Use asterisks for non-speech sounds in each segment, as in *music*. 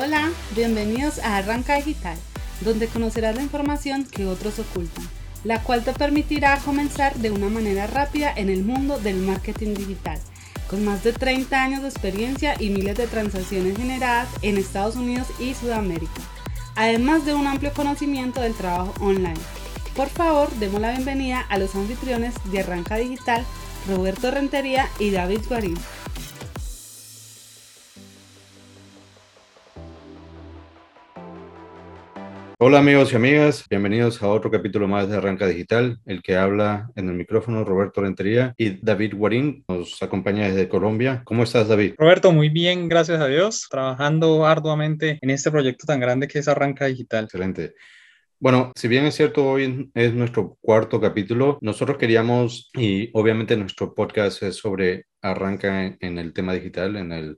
Hola, bienvenidos a Arranca Digital, donde conocerás la información que otros ocultan, la cual te permitirá comenzar de una manera rápida en el mundo del marketing digital, con más de 30 años de experiencia y miles de transacciones generadas en Estados Unidos y Sudamérica, además de un amplio conocimiento del trabajo online. Por favor, demos la bienvenida a los anfitriones de Arranca Digital, Roberto Rentería y David Guarín. Hola amigos y amigas, bienvenidos a otro capítulo más de Arranca Digital. El que habla en el micrófono, Roberto Rentería y David Guarín nos acompaña desde Colombia. ¿Cómo estás, David? Roberto, muy bien, gracias a Dios, trabajando arduamente en este proyecto tan grande que es Arranca Digital. Excelente. Bueno, si bien es cierto, hoy es nuestro cuarto capítulo, nosotros queríamos, y obviamente nuestro podcast es sobre arranca en, el tema digital, en el,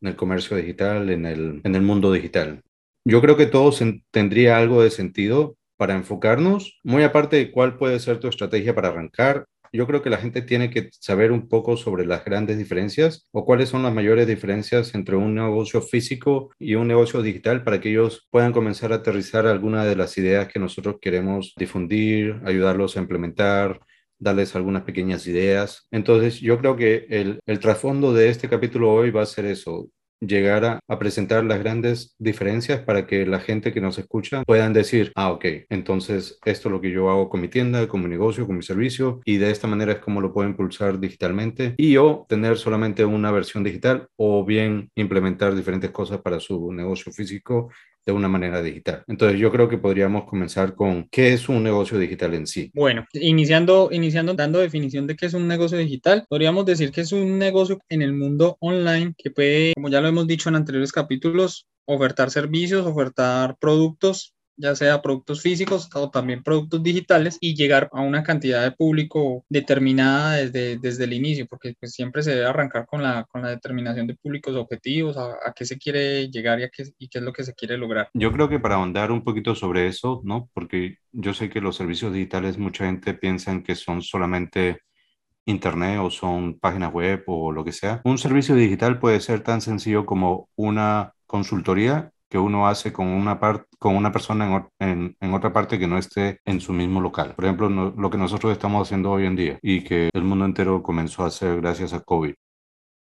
en el comercio digital, en el, en el mundo digital. Yo creo que todo tendría algo de sentido para enfocarnos, muy aparte de cuál puede ser tu estrategia para arrancar. Yo creo que la gente tiene que saber un poco sobre las grandes diferencias o cuáles son las mayores diferencias entre un negocio físico y un negocio digital para que ellos puedan comenzar a aterrizar algunas de las ideas que nosotros queremos difundir, ayudarlos a implementar, darles algunas pequeñas ideas. Entonces, yo creo que el, el trasfondo de este capítulo hoy va a ser eso, llegar a, presentar las grandes diferencias para que la gente que nos escucha puedan decir, ah, ok, entonces esto es lo que yo hago con mi tienda, con mi negocio, con mi servicio y de esta manera es como lo puedo impulsar digitalmente y o tener solamente una versión digital o bien implementar diferentes cosas para su negocio físico de una manera digital. Entonces yo creo que podríamos comenzar con qué es un negocio digital en sí. Bueno, iniciando, iniciando dando definición de qué es un negocio digital, podríamos decir que es un negocio en el mundo online que puede, como ya lo hemos dicho en anteriores capítulos, ofertar servicios, ofertar productos ya sea productos físicos o también productos digitales y llegar a una cantidad de público determinada desde, desde el inicio, porque pues, siempre se debe arrancar con la, con la determinación de públicos objetivos, a, a qué se quiere llegar y, a qué, y qué es lo que se quiere lograr. Yo creo que para ahondar un poquito sobre eso, ¿no? Porque yo sé que los servicios digitales mucha gente piensa que son solamente internet o son páginas web o lo que sea. Un servicio digital puede ser tan sencillo como una consultoría que uno hace con una, con una persona en, en, otra parte que no esté en su mismo local. Por ejemplo, lo que nosotros estamos haciendo hoy en día y que el mundo entero comenzó a hacer gracias a COVID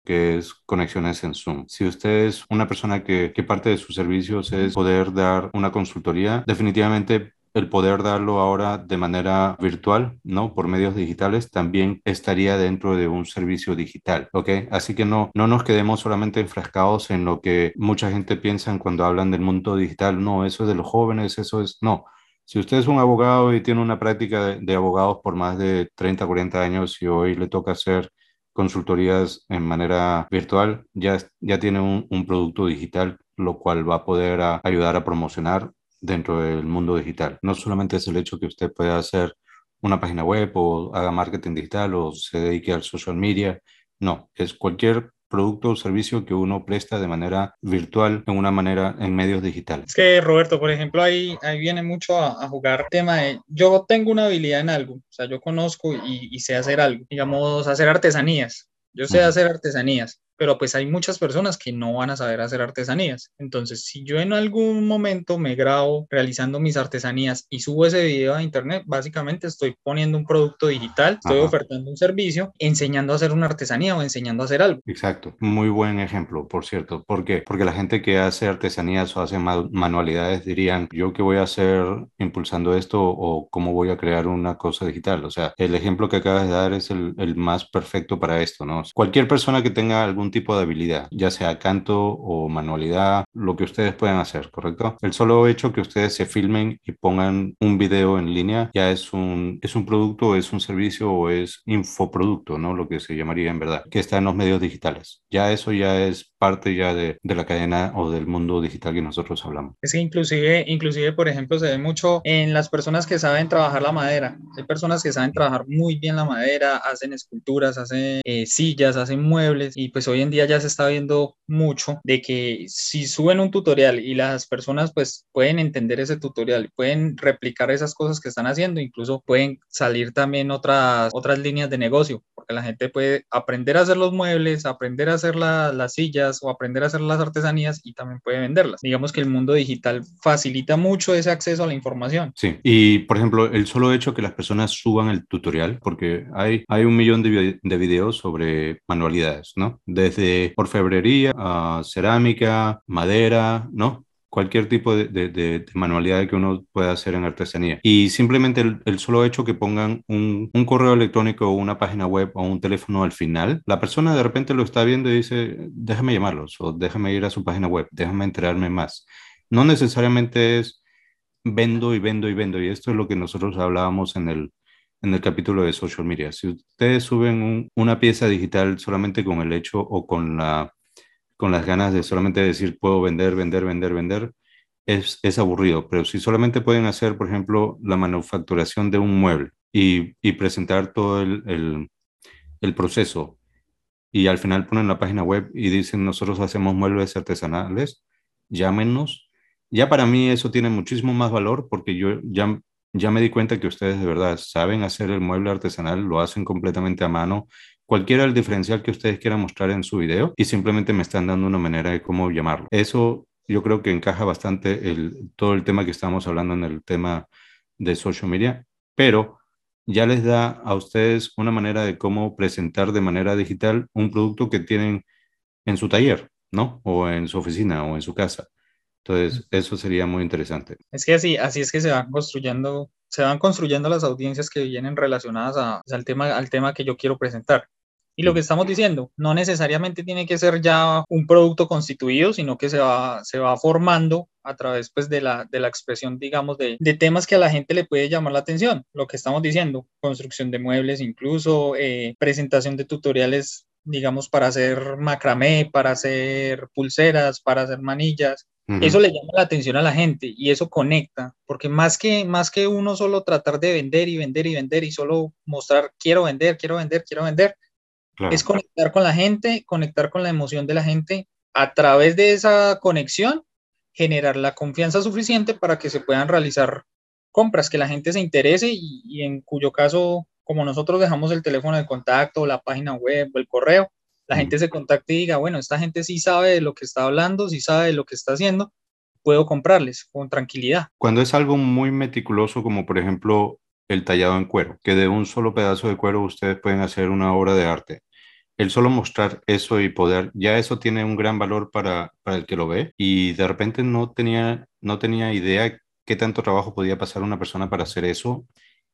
que es conexiones en Zoom. Si usted es una persona que, que parte de sus servicios es poder dar una consultoría, definitivamente el poder darlo ahora de manera virtual, ¿no? Por medios digitales, también estaría dentro de un servicio digital, ¿ok? Así que no, no nos quedemos solamente enfrascados en lo que mucha gente piensa cuando hablan del mundo digital, no, eso es de los jóvenes, eso es, no. Si usted es un abogado y tiene una práctica de, de abogados por más de 30, 40 años y hoy le toca hacer consultorías en manera virtual, ya, ya tiene un, un producto digital, lo cual va a poder ayudar a promocionar dentro del mundo digital. No solamente es el hecho que usted pueda hacer una página web o haga marketing digital o se dedique al social media. No, es cualquier producto o servicio que uno presta de manera virtual, en una manera en medios digitales. Es que Roberto, por ejemplo, ahí, ahí viene mucho a, a jugar tema de yo tengo una habilidad en algo, o sea, yo conozco y, y sé hacer algo, digamos, hacer artesanías. Yo sé hacer artesanías, pero pues hay muchas personas que no van a saber hacer artesanías. Entonces, si yo en algún momento me grabo realizando mis artesanías y subo ese video a internet, básicamente estoy poniendo un producto digital, estoy ofertando un servicio, enseñando a hacer una artesanía o enseñando a hacer algo. Exacto, muy buen ejemplo, por cierto. ¿Por qué? Porque la gente que hace artesanías o hace manualidades dirían, yo qué voy a hacer impulsando esto o cómo voy a crear una cosa digital. O sea, el ejemplo que acabas de dar es el, el más perfecto para esto, ¿no? Cualquier persona que tenga algún tipo de habilidad, ya sea canto o manualidad, lo que ustedes puedan hacer, ¿correcto? El solo hecho que ustedes se filmen y pongan un video en línea ya es un, es un producto, es un servicio o es infoproducto, ¿no? Lo que se llamaría en verdad, que está en los medios digitales. Ya eso ya es parte ya de, de la cadena o del mundo digital que nosotros hablamos. Es que inclusive, inclusive, por ejemplo, se ve mucho en las personas que saben trabajar la madera. Hay personas que saben trabajar muy bien la madera, hacen esculturas, hacen eh, sillas, hacen muebles y pues hoy hoy en día ya se está viendo mucho de que si suben un tutorial y las personas pues pueden entender ese tutorial, pueden replicar esas cosas que están haciendo, incluso pueden salir también otras, otras líneas de negocio, porque la gente puede aprender a hacer los muebles, aprender a hacer las sillas o aprender a hacer las artesanías y también puede venderlas. Digamos que el mundo digital facilita mucho ese acceso a la información. Sí, y por ejemplo, el solo hecho que las personas suban el tutorial, porque hay, hay un millón de, de videos sobre manualidades, ¿no? Desde orfebrería a cerámica, madera, ¿no? cualquier tipo de, de, manualidad que uno pueda hacer en artesanía. Y simplemente el, solo hecho que pongan un, un, correo electrónico o una página web o un teléfono al final, la persona de repente lo está viendo y dice, déjame llamarlos o déjame ir a su página web, déjame enterarme más. No necesariamente es vendo y vendo y vendo. Y esto es lo que nosotros hablábamos en el, en el capítulo de social media. Si ustedes suben una pieza digital solamente con el hecho o con la con las ganas de solamente decir puedo vender, vender, vender, vender, es, es aburrido. Pero si solamente pueden hacer, por ejemplo, la manufacturación de un mueble y, y presentar todo el, el, el, proceso y al final ponen la página web y dicen nosotros hacemos muebles artesanales, llámenos. Ya para mí eso tiene muchísimo más valor porque yo ya, ya me di cuenta que ustedes de verdad saben hacer el mueble artesanal, lo hacen completamente a mano cualquiera el diferencial que ustedes quieran mostrar en su video y simplemente me están dando una manera de cómo llamarlo. Eso yo creo que encaja bastante el, todo el tema que estamos hablando en el tema de social media, pero ya les da a ustedes una manera de cómo presentar de manera digital un producto que tienen en su taller, ¿no? O en su oficina o en su casa. Entonces, eso sería muy interesante. Es que así, así es que se van construyendo, se van construyendo las audiencias que vienen relacionadas a, al, tema, al tema que yo quiero presentar. Y lo que estamos diciendo, no necesariamente tiene que ser ya un producto constituido, sino que se va, se va formando a través pues, de, la, de la expresión, digamos, de, de, temas que a la gente le puede llamar la atención. Lo que estamos diciendo, construcción de muebles, incluso eh, presentación de tutoriales, digamos, para hacer macramé, para hacer pulseras, para hacer manillas. Eso le llama la atención a la gente y eso conecta, porque más que, más que uno solo tratar de vender y vender y vender y solo mostrar quiero vender, quiero vender, quiero vender, es conectar con la gente, conectar con la emoción de la gente. A través de esa conexión, generar la confianza suficiente para que se puedan realizar compras, que la gente se interese y, en cuyo caso, como nosotros dejamos el teléfono de contacto, la página web o el correo, la gente se contacte y diga, bueno, esta gente sí sabe de lo que está hablando, sí sabe de lo que está haciendo, puedo comprarles con tranquilidad. Cuando es algo muy meticuloso, como por ejemplo el tallado en cuero, que de un solo pedazo de cuero ustedes pueden hacer una obra de arte el solo mostrar eso y poder, ya eso tiene un gran valor para, para el que lo ve y de repente no tenía, no tenía idea qué tanto trabajo podía pasar una persona para hacer eso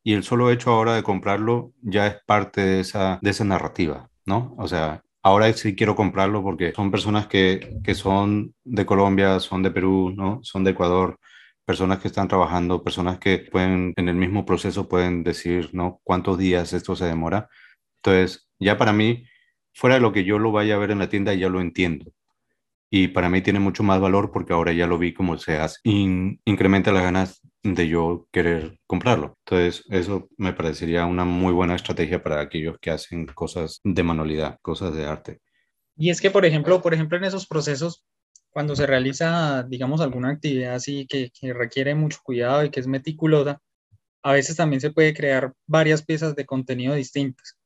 y el solo hecho ahora de comprarlo ya es parte de esa, de esa narrativa, ¿no? O sea, ahora sí quiero comprarlo porque son personas que, que son de Colombia, son de Perú, ¿no? Son de Ecuador, personas que están trabajando, personas que pueden, en el mismo proceso pueden decir, ¿no? ¿Cuántos días esto se demora? Entonces, ya para mí fuera de lo que yo lo vaya a ver en la tienda, ya lo entiendo. Y para mí tiene mucho más valor porque ahora ya lo vi cómo se hace. incrementa las ganas de yo querer comprarlo. Entonces, eso me parecería una muy buena estrategia para aquellos que hacen cosas de manualidad, cosas de arte. Y es que, por ejemplo, por ejemplo, en esos procesos, cuando se realiza, digamos, alguna actividad así que requiere mucho cuidado y que es meticulosa, a veces también se puede crear varias piezas de contenido distintas.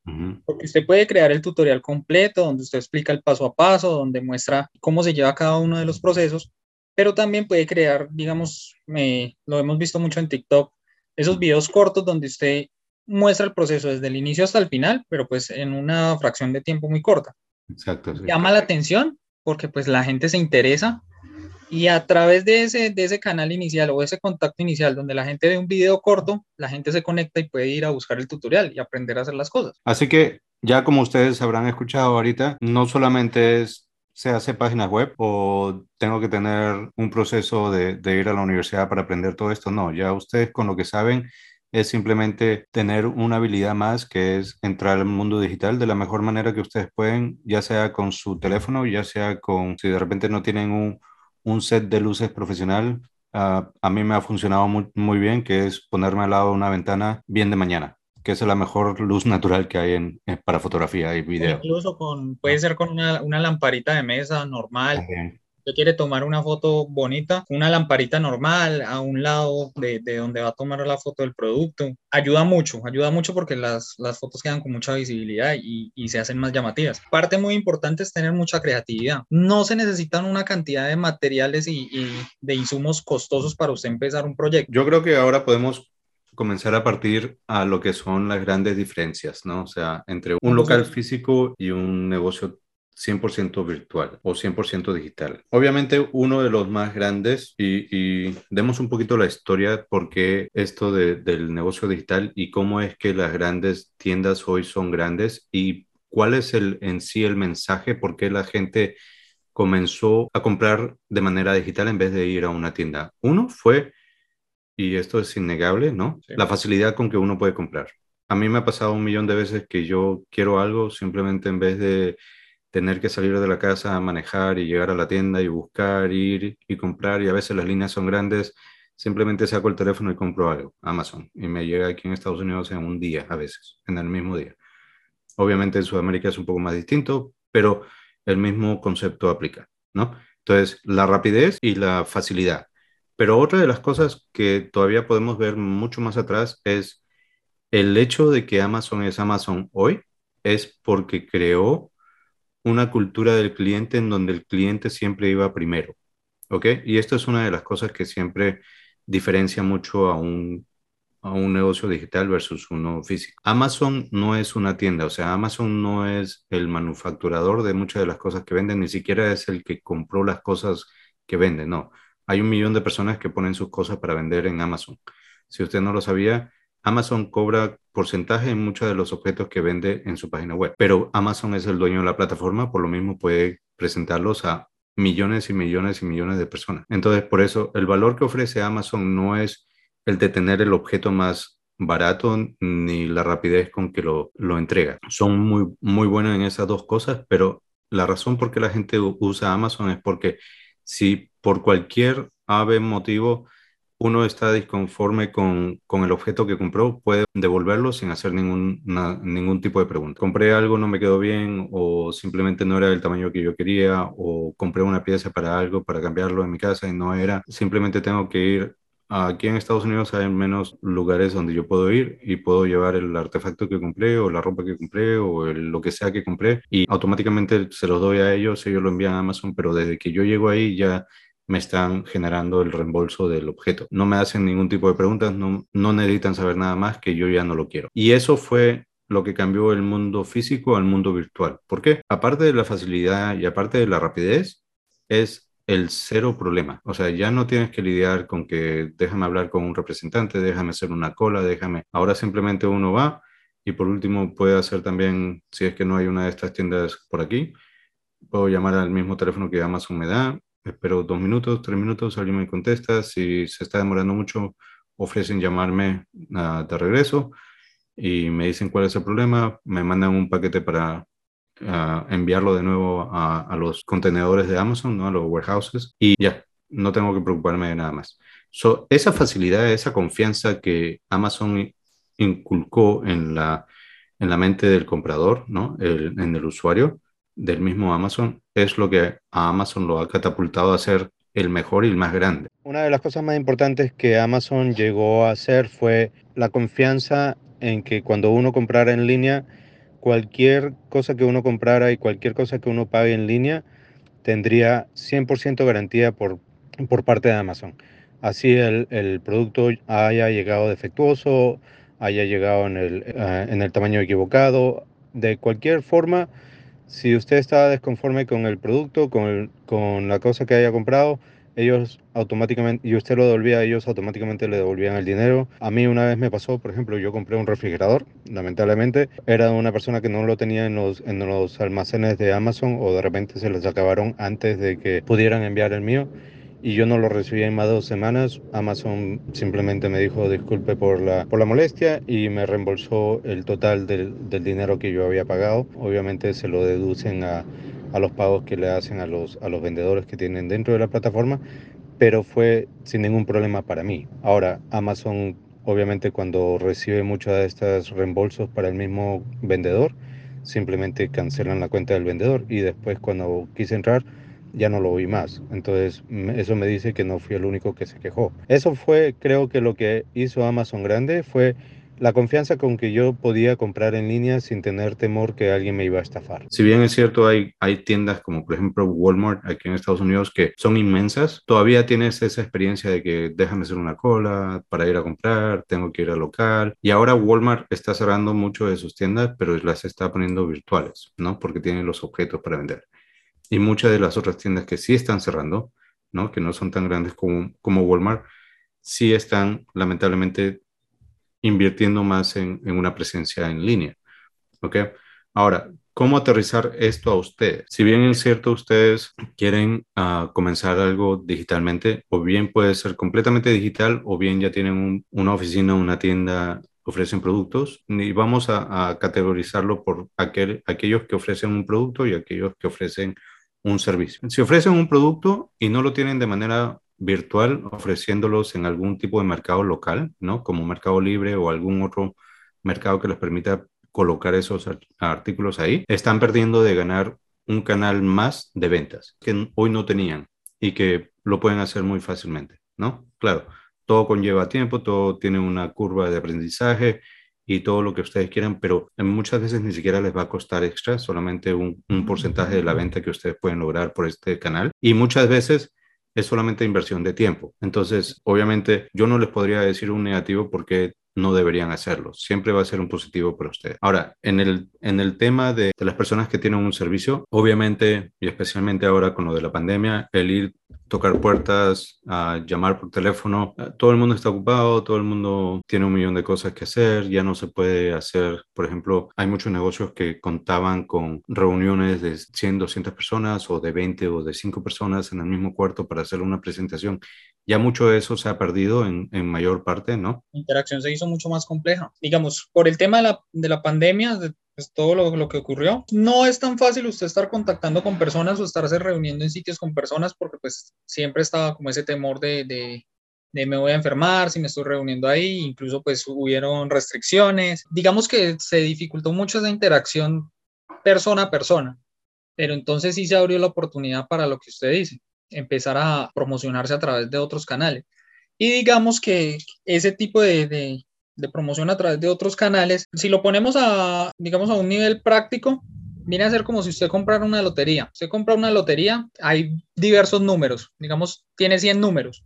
Porque usted puede crear el tutorial completo, donde usted explica el paso a paso, donde muestra cómo se lleva cada uno de los procesos, pero también puede crear, digamos, lo hemos visto mucho en TikTok, esos videos cortos donde usted muestra el proceso desde el inicio hasta el final, pero pues en una fracción de tiempo muy corta. Exacto. Llama la atención porque pues la gente se interesa y a través de ese, de ese canal inicial o ese contacto inicial donde la gente ve un video corto, la gente se conecta y puede ir a buscar el tutorial y aprender a hacer las cosas. Así que ya como ustedes habrán escuchado ahorita, no solamente es se hace páginas web o tengo que tener un proceso de, de ir a la universidad para aprender todo esto. No, ya ustedes con lo que saben es simplemente tener una habilidad más que es entrar al mundo digital de la mejor manera que ustedes pueden, ya sea con su teléfono, ya sea con, si de repente no tienen un, un set de luces profesional a mí me ha funcionado muy, muy, bien, que es ponerme al lado de una ventana bien de mañana, que es la mejor luz natural que hay en, para fotografía y video. incluso con, puede ser con una, una lamparita de mesa normal quiere tomar una foto bonita, una lamparita normal a un lado de, de, donde va a tomar la foto del producto, ayuda mucho, ayuda mucho porque las, las fotos quedan con mucha visibilidad y, y, se hacen más llamativas. Parte muy importante es tener mucha creatividad. No se necesitan una cantidad de materiales y, y de insumos costosos para usted empezar un proyecto. Yo creo que ahora podemos comenzar a partir a lo que son las grandes diferencias, ¿no? O sea, entre un local físico y un negocio 100% virtual o 100% digital. Obviamente uno de los más grandes y, demos un poquito la historia porque esto del negocio digital y cómo es que las grandes tiendas hoy son grandes y cuál es el en sí el mensaje, por qué la gente comenzó a comprar de manera digital en vez de ir a una tienda. Uno fue, y esto es innegable, ¿no? La facilidad con que uno puede comprar. A mí me ha pasado un millón de veces que yo quiero algo simplemente en vez de tener que salir de la casa a manejar y llegar a la tienda y buscar, ir y comprar, y a veces las líneas son grandes, simplemente saco el teléfono y compro algo, Amazon, y me llega aquí en Estados Unidos en un día, a veces, en el mismo día. Obviamente en Sudamérica es un poco más distinto, pero el mismo concepto aplica, ¿no? Entonces, la rapidez y la facilidad. Pero otra de las cosas que todavía podemos ver mucho más atrás es el hecho de que Amazon es Amazon hoy, es porque creó una cultura del cliente en donde el cliente siempre iba primero. ¿Ok? Y esto es una de las cosas que siempre diferencia mucho a un, a un negocio digital versus uno físico. Amazon no es una tienda, o sea, Amazon no es el manufacturador de muchas de las cosas que venden, ni siquiera es el que compró las cosas que venden, no. Hay un millón de personas que ponen sus cosas para vender en Amazon. Si usted no lo sabía, Amazon cobra porcentaje en muchos de los objetos que vende en su página web, pero Amazon es el dueño de la plataforma, por lo mismo puede presentarlos a millones y millones y millones de personas. Entonces, por eso, el valor que ofrece Amazon no es el de tener el objeto más barato ni la rapidez con que lo, lo entrega. Son muy, muy buenos en esas dos cosas, pero la razón por qué la gente usa Amazon es porque si por cualquier ave motivo uno está disconforme con, con, el objeto que compró, puede devolverlo sin hacer ningún, ningún tipo de pregunta. Compré algo, no me quedó bien, o simplemente no era del tamaño que yo quería, o compré una pieza para algo, para cambiarlo en mi casa y no era. Simplemente tengo que ir. Aquí en Estados Unidos hay menos lugares donde yo puedo ir y puedo llevar el artefacto que compré o la ropa que compré o lo que sea que compré y automáticamente se los doy a ellos, ellos lo envían a Amazon, pero desde que yo llego ahí ya me están generando el reembolso del objeto. No me hacen ningún tipo de preguntas, no, no necesitan saber nada más que yo ya no lo quiero. Y eso fue lo que cambió el mundo físico al mundo virtual. ¿Por qué? Aparte de la facilidad y aparte de la rapidez, es el cero problema. O sea, ya no tienes que lidiar con que déjame hablar con un representante, déjame hacer una cola, déjame. Ahora simplemente uno va y por último puede hacer también, si es que no hay una de estas tiendas por aquí, puedo llamar al mismo teléfono que Amazon me da espero dos minutos, tres minutos, alguien me contesta. Si se está demorando mucho, ofrecen llamarme ah, de regreso y me dicen cuál es el problema. Me mandan un paquete para ah, enviarlo de nuevo a, a, los contenedores de Amazon, ¿no? a los warehouses, y ya, no tengo que preocuparme de nada más. So, esa facilidad, esa confianza que Amazon inculcó en la, en la mente del comprador, ¿no? El, en el usuario, del mismo Amazon es lo que a Amazon lo ha catapultado a ser el mejor y el más grande. Una de las cosas más importantes que Amazon llegó a hacer fue la confianza en que cuando uno comprara en línea, cualquier cosa que uno comprara y cualquier cosa que uno pague en línea tendría 100% garantía por, por parte de Amazon. Así el, el, producto haya llegado defectuoso, haya llegado en el, uh, en el tamaño equivocado, de cualquier forma si usted está desconforme con el producto, con, con la cosa que haya comprado, ellos automáticamente, y usted lo devolvía, ellos automáticamente le devolvían el dinero. A mí una vez me pasó, por ejemplo, yo compré un refrigerador, lamentablemente, era una persona que no lo tenía en los, en los almacenes de Amazon o de repente se les acabaron antes de que pudieran enviar el mío y yo no lo recibí en más de dos semanas. Amazon simplemente me dijo disculpe por la, por la molestia y me reembolsó el total del, del dinero que yo había pagado. Obviamente se lo deducen a, a, los pagos que le hacen a los, a los vendedores que tienen dentro de la plataforma, pero fue sin ningún problema para mí. Ahora, Amazon obviamente cuando recibe muchos de estos reembolsos para el mismo vendedor, simplemente cancelan la cuenta del vendedor y después cuando quise entrar ya no lo vi más. Entonces eso me dice que no fui el único que se quejó. Eso fue, creo que lo que hizo Amazon grande fue la confianza con que yo podía comprar en línea sin tener temor que alguien me iba a estafar. Si bien es cierto, hay, hay tiendas como por ejemplo Walmart aquí en Estados Unidos que son inmensas, todavía tienes esa experiencia de que déjame hacer una cola para ir a comprar, tengo que ir al local. Y ahora Walmart está cerrando mucho de sus tiendas, pero las está poniendo virtuales, ¿no? Porque tienen los objetos para vender. Y muchas de las otras tiendas que sí están cerrando, ¿no? Que no son tan grandes como, como Walmart, sí están lamentablemente invirtiendo más en, una presencia en línea. ¿Ok? Ahora, ¿cómo aterrizar esto a ustedes? Si bien es cierto, ustedes quieren ah, comenzar algo digitalmente, o bien puede ser completamente digital, o bien ya tienen una oficina, una tienda, ofrecen productos, y vamos a, categorizarlo por aquel, aquellos que ofrecen un producto y aquellos que ofrecen un servicio. Si ofrecen un producto y no lo tienen de manera virtual ofreciéndolos en algún tipo de mercado local, ¿no? Como Mercado Libre o algún otro mercado que les permita colocar esos artículos ahí, están perdiendo de ganar un canal más de ventas que hoy no tenían y que lo pueden hacer muy fácilmente, ¿no? Claro, todo conlleva tiempo, todo tiene una curva de aprendizaje y todo lo que ustedes quieran, pero muchas veces ni siquiera les va a costar extra, solamente un, un porcentaje de la venta que ustedes pueden lograr por este canal. Y muchas veces es solamente inversión de tiempo. Entonces, obviamente, yo no les podría decir un negativo porque no deberían hacerlo. Siempre va a ser un positivo para ustedes. Ahora, en el, en el tema de, de, las personas que tienen un servicio, obviamente, y especialmente ahora con lo de la pandemia, el ir tocar puertas, llamar por teléfono. Todo el mundo está ocupado, todo el mundo tiene un millón de cosas que hacer, ya no se puede hacer, por ejemplo, hay muchos negocios que contaban con reuniones de 100, 200 personas o de 20 o de 5 personas en el mismo cuarto para hacer una presentación. Ya mucho de eso se ha perdido en, en mayor parte, ¿no? La interacción se hizo mucho más compleja. Digamos, por el tema de la, de la pandemia, todo lo, lo, que ocurrió. No es tan fácil usted estar contactando con personas o estarse reuniendo en sitios con personas porque pues siempre estaba como ese temor de, de, de, me voy a enfermar si me estoy reuniendo ahí, incluso pues hubieron restricciones. Digamos que se dificultó mucho esa interacción persona a persona, pero entonces sí se abrió la oportunidad para lo que usted dice, empezar a promocionarse a través de otros canales. Y digamos que ese tipo de, de, de promoción a través de otros canales, si lo ponemos a, digamos, a un nivel práctico, viene a ser como si usted comprara una lotería. Usted compra una lotería, hay diversos números, digamos, tiene 100 números.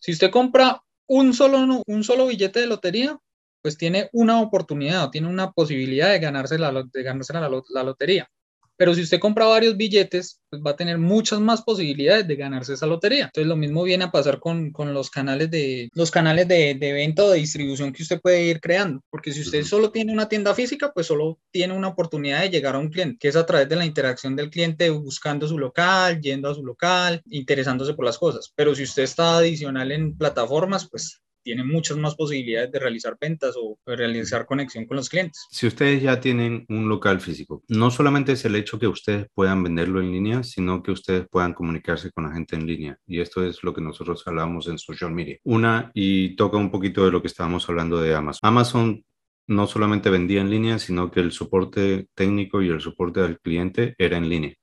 Si usted compra un solo, un solo billete de lotería, pues tiene una oportunidad, tiene una posibilidad de ganarse la, lotería. Pero si usted compra varios billetes, pues va a tener muchas más posibilidades de ganarse esa lotería. Entonces lo mismo viene a pasar con, con los canales, de, los canales de, de, venta o de distribución que usted puede ir creando. Porque si usted solo tiene una tienda física, pues solo tiene una oportunidad de llegar a un cliente, que es a través de la interacción del cliente buscando su local, yendo a su local, interesándose por las cosas. Pero si usted está adicional en plataformas, pues tiene muchas más posibilidades de realizar ventas o realizar conexión con los clientes. Si ustedes ya tienen un local físico, no solamente es el hecho que ustedes puedan venderlo en línea, sino que ustedes puedan comunicarse con la gente en línea. Y esto es lo que nosotros hablamos en social media. Una, y toca un poquito de lo que estábamos hablando de Amazon. Amazon no solamente vendía en línea, sino que el soporte técnico y el soporte al cliente era en línea.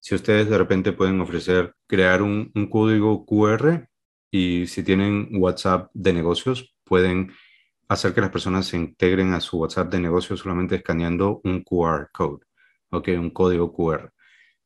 Si ustedes de repente pueden ofrecer crear un, un código QR y si tienen WhatsApp de negocios, pueden hacer que las personas se integren a su WhatsApp de negocios solamente escaneando un QR code, ¿ok? Un código QR.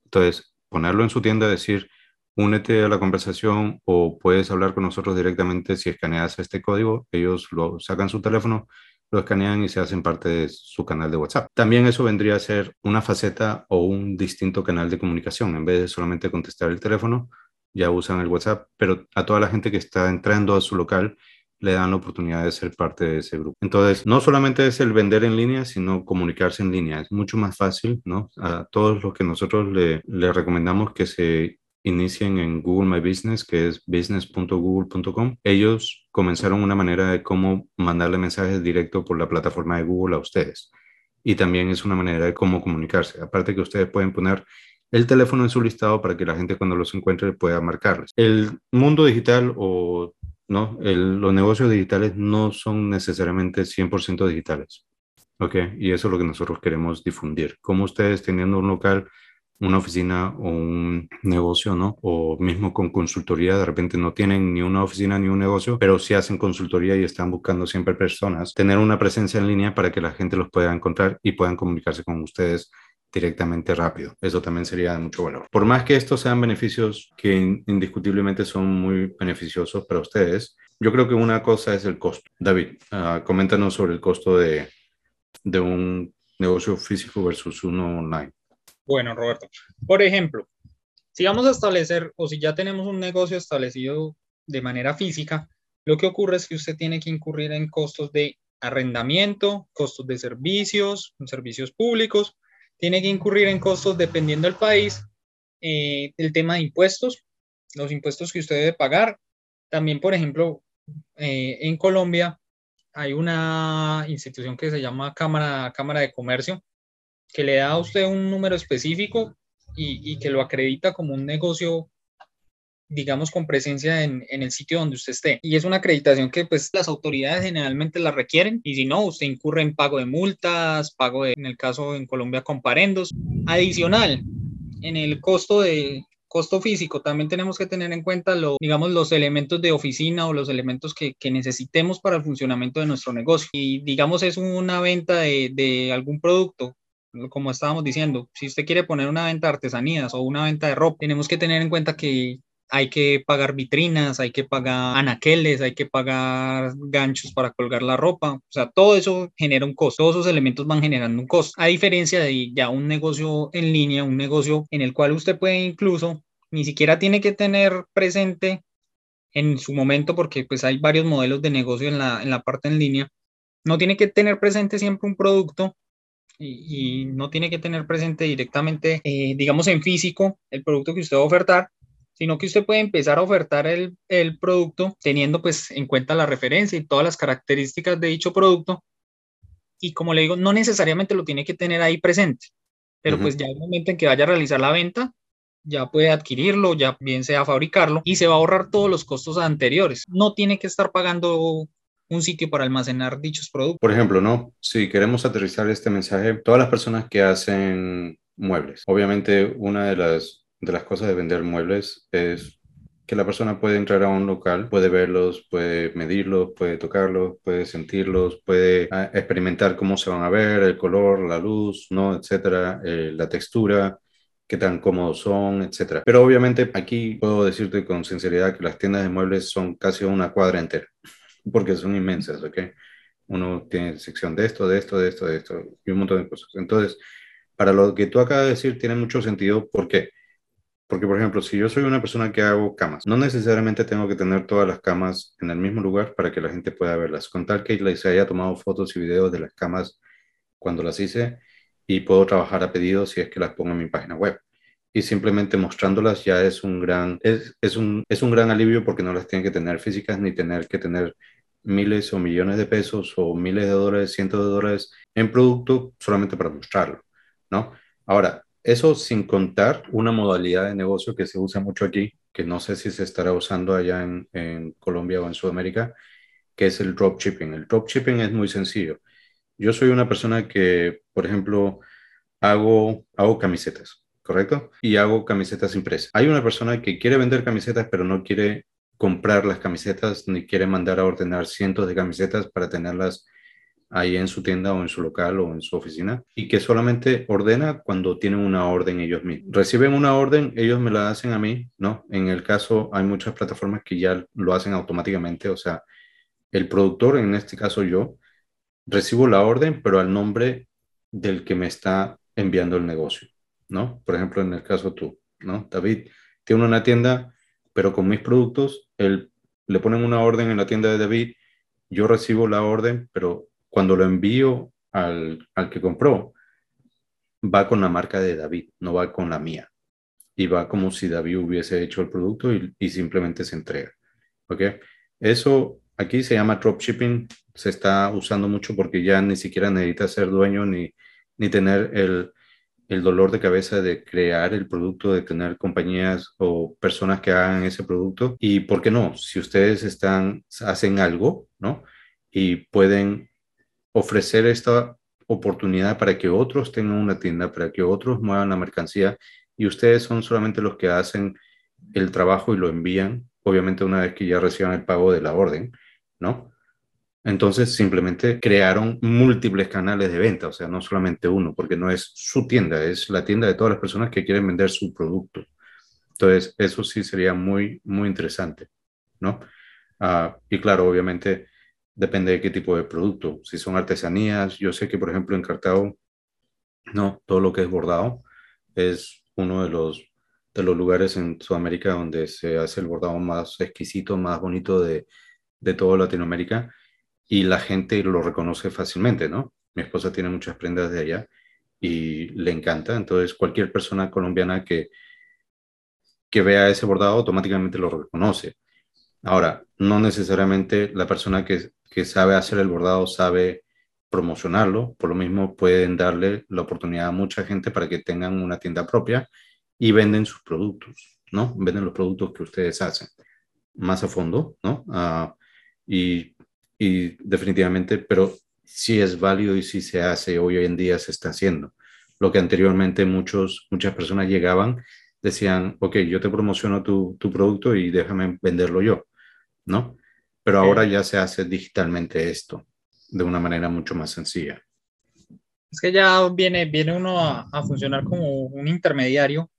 Entonces, ponerlo en su tienda, decir, únete a la conversación o puedes hablar con nosotros directamente si escaneas este código. Ellos lo sacan su teléfono, lo escanean y se hacen parte de su canal de WhatsApp. También eso vendría a ser una faceta o un distinto canal de comunicación. En vez de solamente contestar el teléfono, ya usan el WhatsApp, pero a toda la gente que está entrando a su local le dan la oportunidad de ser parte de ese grupo. Entonces, no solamente es el vender en línea, sino comunicarse en línea. Es mucho más fácil, ¿no? A todos los que nosotros le, recomendamos que se inicien en Google My Business, que es business.google.com. Ellos comenzaron una manera de cómo mandarle mensajes directo por la plataforma de Google a ustedes. Y también es una manera de cómo comunicarse. Aparte que ustedes pueden poner el teléfono en su listado para que la gente cuando los encuentre pueda marcarles. El mundo digital o ¿no? los negocios digitales no son necesariamente 100% digitales. ¿Ok? Y eso es lo que nosotros queremos difundir. Como ustedes teniendo un local, una oficina o un negocio, ¿no? O mismo con consultoría, de repente no tienen ni una oficina ni un negocio, pero sí hacen consultoría y están buscando siempre personas, tener una presencia en línea para que la gente los pueda encontrar y puedan comunicarse con ustedes directamente rápido. Eso también sería de mucho valor. Por más que estos sean beneficios que indiscutiblemente son muy beneficiosos para ustedes, yo creo que una cosa es el costo. David, uh, coméntanos sobre el costo de, de un negocio físico versus uno online. Bueno, Roberto, por ejemplo, si vamos a establecer o si ya tenemos un negocio establecido de manera física, lo que ocurre es que usted tiene que incurrir en costos de arrendamiento, costos de servicios, servicios públicos, tiene que incurrir en costos dependiendo del país, eh, el tema de impuestos, los impuestos que usted debe pagar. También, por ejemplo, eh, en Colombia hay una institución que se llama Cámara, Cámara de Comercio, que le da a usted un número específico y, y que lo acredita como un negocio digamos, con presencia en, en, el sitio donde usted esté. Y es una acreditación que pues las autoridades generalmente la requieren y si no, usted incurre en pago de multas, pago de, en el caso en Colombia, comparendos. Adicional, en el costo de costo físico, también tenemos que tener en cuenta lo, digamos, los elementos de oficina o los elementos que, que necesitemos para el funcionamiento de nuestro negocio. Y digamos, es una venta de, de algún producto como estábamos diciendo, si usted quiere poner una venta de artesanías o una venta de ropa, tenemos que tener en cuenta que hay que pagar vitrinas, hay que pagar anaqueles, hay que pagar ganchos para colgar la ropa. O sea, todo eso genera un costo. Todos esos elementos van generando un costo. A diferencia de ya un negocio en línea, un negocio en el cual usted puede incluso ni siquiera tiene que tener presente en su momento, porque pues hay varios modelos de negocio en la, en la parte en línea, no tiene que tener presente siempre un producto y, no tiene que tener presente directamente, eh, digamos, en físico el producto que usted va a ofertar, sino que usted puede empezar a ofertar el, el, producto teniendo pues en cuenta la referencia y todas las características de dicho producto. Y como le digo, no necesariamente lo tiene que tener ahí presente, pero pues ya el momento en que vaya a realizar la venta, ya puede adquirirlo, ya bien sea fabricarlo y se va a ahorrar todos los costos anteriores. No tiene que estar pagando un sitio para almacenar dichos productos. Por ejemplo, ¿no? Si queremos aterrizar este mensaje, todas las personas que hacen muebles, obviamente una de las de las cosas de vender muebles es que la persona puede entrar a un local, puede verlos, puede medirlos, puede tocarlos, puede sentirlos, puede ah, experimentar cómo se van a ver, el color, la luz, ¿no? etcétera, eh, la textura, qué tan cómodos son, etcétera. Pero obviamente aquí puedo decirte con sinceridad que las tiendas de muebles son casi una cuadra entera, porque son inmensas, ¿ok? Uno tiene sección de esto, de esto, de esto, de esto, y un montón de cosas. Entonces, para lo que tú acabas de decir, tiene mucho sentido. ¿Por qué? Porque, por ejemplo, si yo soy una persona que hago camas, no necesariamente tengo que tener todas las camas en el mismo lugar para que la gente pueda verlas. Con tal que les haya tomado fotos y videos de las camas cuando las hice y puedo trabajar a pedido si es que las pongo en mi página web. Y simplemente mostrándolas ya es un gran, es, un, es un gran alivio porque no las tienen que tener físicas ni tener que tener miles o millones de pesos o miles de dólares, cientos de dólares en producto solamente para mostrarlo, ¿no? Ahora, eso sin contar una modalidad de negocio que se usa mucho aquí, que no sé si se estará usando allá en, Colombia o en Sudamérica, que es el dropshipping. El dropshipping es muy sencillo. Yo soy una persona que, por ejemplo, hago, hago camisetas, ¿correcto? Y hago camisetas impresas. Hay una persona que quiere vender camisetas, pero no quiere comprar las camisetas ni quiere mandar a ordenar cientos de camisetas para tenerlas ahí en su tienda o en su local o en su oficina y que solamente ordena cuando tienen una orden ellos mismos. Reciben una orden, ellos me la hacen a mí, ¿no? En el caso hay muchas plataformas que ya lo hacen automáticamente, o sea, el productor, en este caso yo, recibo la orden, pero al nombre del que me está enviando el negocio, ¿no? Por ejemplo, en el caso tú, ¿no? David tiene una tienda, pero con mis productos, él, le ponen una orden en la tienda de David, yo recibo la orden, pero cuando lo envío al, al que compró, va con la marca de David, no va con la mía. Y va como si David hubiese hecho el producto y, y simplemente se entrega. ¿Ok? Eso aquí se llama dropshipping, se está usando mucho porque ya ni siquiera necesita ser dueño ni, ni tener el, el dolor de cabeza de crear el producto, de tener compañías o personas que hagan ese producto. Y por qué no, si ustedes están, hacen algo, ¿no? Y pueden ofrecer esta oportunidad para que otros tengan una tienda, para que otros muevan la mercancía y ustedes son solamente los que hacen el trabajo y lo envían, obviamente una vez que ya reciban el pago de la orden, ¿no? Entonces simplemente crearon múltiples canales de venta, o sea, no solamente uno, porque no es su tienda, es la tienda de todas las personas que quieren vender su producto. Entonces, eso sí sería muy, muy interesante, ¿no? Ah, y claro, obviamente depende de qué tipo de producto. Si son artesanías, yo sé que, por ejemplo, en Cartago, no, todo lo que es bordado es uno de los, de los lugares en Sudamérica donde se hace el bordado más exquisito, más bonito de, de toda Latinoamérica y la gente lo reconoce fácilmente, ¿no? Mi esposa tiene muchas prendas de allá y le encanta, entonces cualquier persona colombiana que, que vea ese bordado automáticamente lo reconoce. Ahora, no necesariamente la persona que, que sabe hacer el bordado sabe promocionarlo, por lo mismo pueden darle la oportunidad a mucha gente para que tengan una tienda propia y venden sus productos, ¿no? Venden los productos que ustedes hacen más a fondo, ¿no? Uh, y y definitivamente, pero sí es válido y sí se hace, hoy en día se está haciendo. Lo que anteriormente muchos, muchas personas llegaban, decían, ok, yo te promociono tu, tu producto y déjame venderlo yo, ¿no? Pero ahora ya se hace digitalmente esto, de una manera mucho más sencilla. Es que ya viene, viene uno a, a funcionar como un intermediario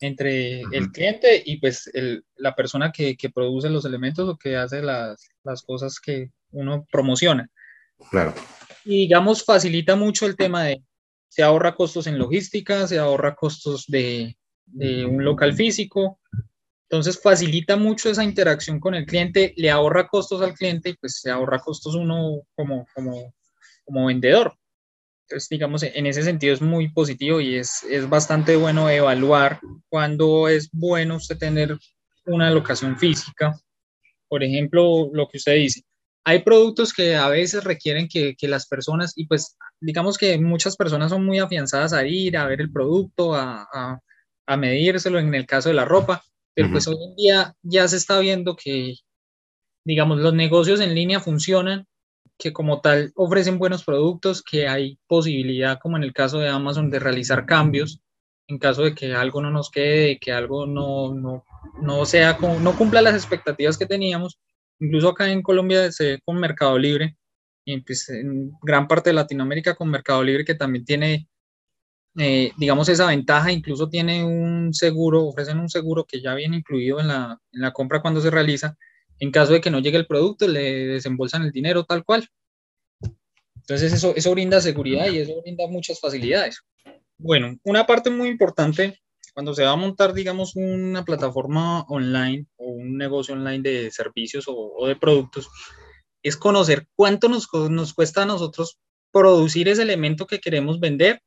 entre el cliente y pues el, la persona que, que, produce los elementos o que hace las, las cosas que, uno promociona. Claro. Y digamos, facilita mucho el tema de, se ahorra costos en logística, se ahorra costos de, de un local físico, entonces facilita mucho esa interacción con el cliente, le ahorra costos al cliente y pues se ahorra costos uno como, como, como vendedor. Entonces, digamos, en ese sentido es muy positivo y es, es bastante bueno evaluar cuándo es bueno usted tener una locación física. Por ejemplo, lo que usted dice, hay productos que a veces requieren que, que, las personas, y pues digamos que muchas personas son muy afianzadas a ir a ver el producto, a, a, a medírselo en el caso de la ropa, pero uh -huh. pues hoy en día ya se está viendo que, digamos, los negocios en línea funcionan, que como tal ofrecen buenos productos, que hay posibilidad, como en el caso de Amazon, de realizar cambios en caso de que algo no nos quede, que algo no, no, no sea, no cumpla las expectativas que teníamos, incluso acá en Colombia se ve con Mercado Libre y pues en gran parte de Latinoamérica con Mercado Libre que también tiene, eh, digamos, esa ventaja, incluso tiene un seguro, ofrecen un seguro que ya viene incluido en la, en la compra cuando se realiza. En caso de que no llegue el producto, le desembolsan el dinero tal cual. Entonces eso, eso brinda seguridad y eso brinda muchas facilidades. Bueno, una parte muy importante cuando se va a montar, digamos, una plataforma online o un negocio online de servicios o, o de productos, es conocer cuánto nos, nos, cuesta a nosotros producir ese elemento que queremos vender.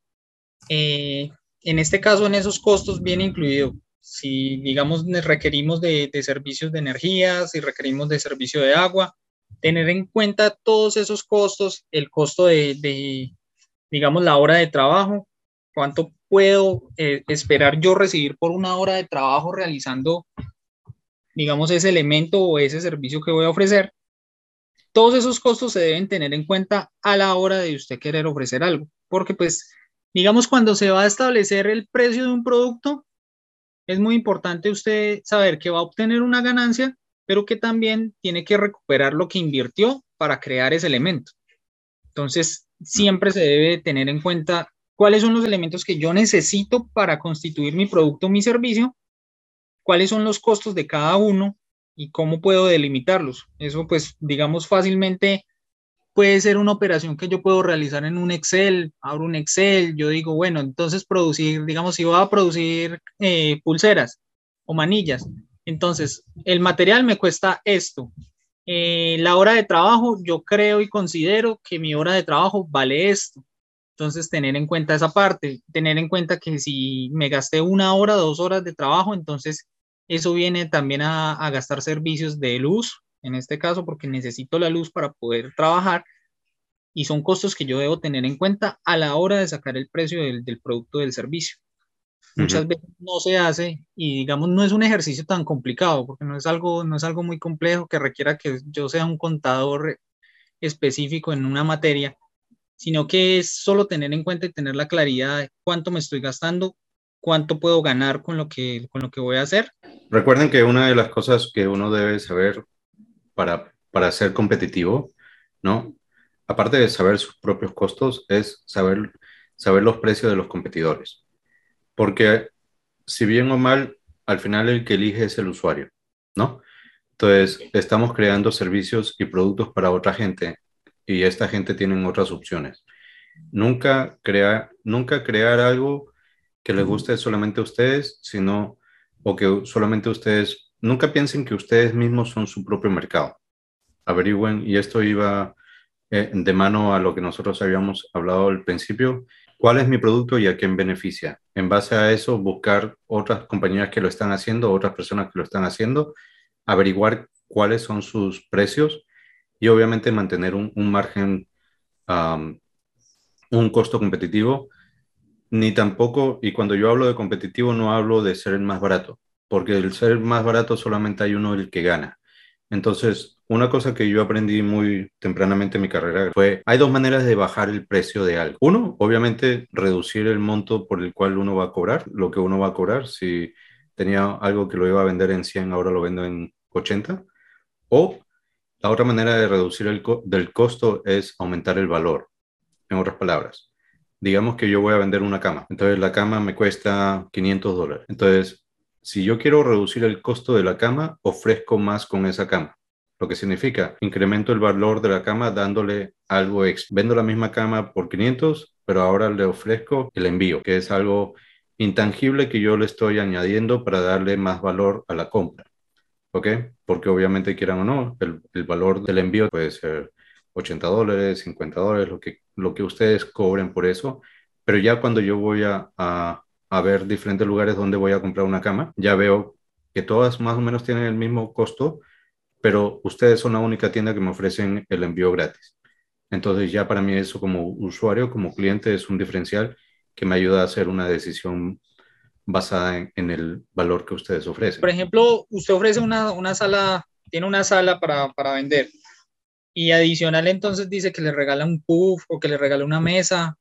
Eh, en este caso, en esos costos viene incluido si, digamos, requerimos de, de servicios de energía, si requerimos de servicio de agua, tener en cuenta todos esos costos, el costo de, de digamos, la hora de trabajo, cuánto puedo eh, esperar yo recibir por una hora de trabajo realizando, digamos, ese elemento o ese servicio que voy a ofrecer. Todos esos costos se deben tener en cuenta a la hora de usted querer ofrecer algo, porque pues, digamos, cuando se va a establecer el precio de un producto, es muy importante usted saber que va a obtener una ganancia, pero que también tiene que recuperar lo que invirtió para crear ese elemento. Entonces, siempre se debe tener en cuenta cuáles son los elementos que yo necesito para constituir mi producto o mi servicio, cuáles son los costos de cada uno y cómo puedo delimitarlos. Eso pues digamos fácilmente puede ser una operación que yo puedo realizar en un Excel, abro un Excel, yo digo, bueno, entonces producir, digamos, si voy a producir eh, pulseras o manillas, entonces el material me cuesta esto. Eh, la hora de trabajo, yo creo y considero que mi hora de trabajo vale esto entonces, tener en cuenta esa parte, tener en cuenta que si me gasté una hora, dos horas de trabajo, entonces eso viene también a, a, gastar servicios de luz, en este caso, porque necesito la luz para poder trabajar. y son costos que yo debo tener en cuenta a la hora de sacar el precio del, del producto del servicio. Muchas veces no se hace y digamos no es un ejercicio tan complicado porque no es algo, no es algo muy complejo que requiera que yo sea un contador específico en una materia, sino que es solo tener en cuenta y tener la claridad de cuánto me estoy gastando, cuánto puedo ganar con lo que, con lo que voy a hacer. Recuerden que una de las cosas que uno debe saber para, para ser competitivo, ¿no? Aparte de saber sus propios costos, es saber, saber los precios de los competidores. Porque si bien o mal, al final el que elige es el usuario, ¿no? Entonces, estamos creando servicios y productos para otra gente y esta gente tiene otras opciones. Nunca, crea, nunca crear algo que les guste solamente a ustedes, sino o que solamente ustedes, nunca piensen que ustedes mismos son su propio mercado. Averigüen, y esto iba eh, de mano a lo que nosotros habíamos hablado al principio, cuál es mi producto y a quién beneficia. En base a eso, buscar otras compañías que lo están haciendo, otras personas que lo están haciendo, averiguar cuáles son sus precios y obviamente mantener un, margen, un costo competitivo. Ni tampoco, y cuando yo hablo de competitivo no hablo de ser el más barato, porque el ser más barato solamente hay uno el que gana. Entonces, una cosa que yo aprendí muy tempranamente en mi carrera fue, hay dos maneras de bajar el precio de algo. Uno, obviamente, reducir el monto por el cual uno va a cobrar, lo que uno va a cobrar. Si tenía algo que lo iba a vender en 100, ahora lo vendo en 80. O la otra manera de reducir el del costo es aumentar el valor. En otras palabras, digamos que yo voy a vender una cama. Entonces la cama me cuesta 500 dólares. Entonces, si yo quiero reducir el costo de la cama, ofrezco más con esa cama lo que significa incremento el valor de la cama dándole algo extra. Vendo la misma cama por 500, pero ahora le ofrezco el envío, que es algo intangible que yo le estoy añadiendo para darle más valor a la compra. ¿Ok? Porque obviamente quieran o no, el, valor del envío puede ser 80 dólares, 50 dólares, lo que, lo que ustedes cobren por eso. Pero ya cuando yo voy a, a ver diferentes lugares donde voy a comprar una cama, ya veo que todas más o menos tienen el mismo costo, pero ustedes son la única tienda que me ofrecen el envío gratis. Entonces ya para mí eso como usuario, como cliente, es un diferencial que me ayuda a hacer una decisión basada en, el valor que ustedes ofrecen. Por ejemplo, usted ofrece una, una sala, tiene una sala para, para, vender y adicional entonces dice que le regala un puff o que le regala una mesa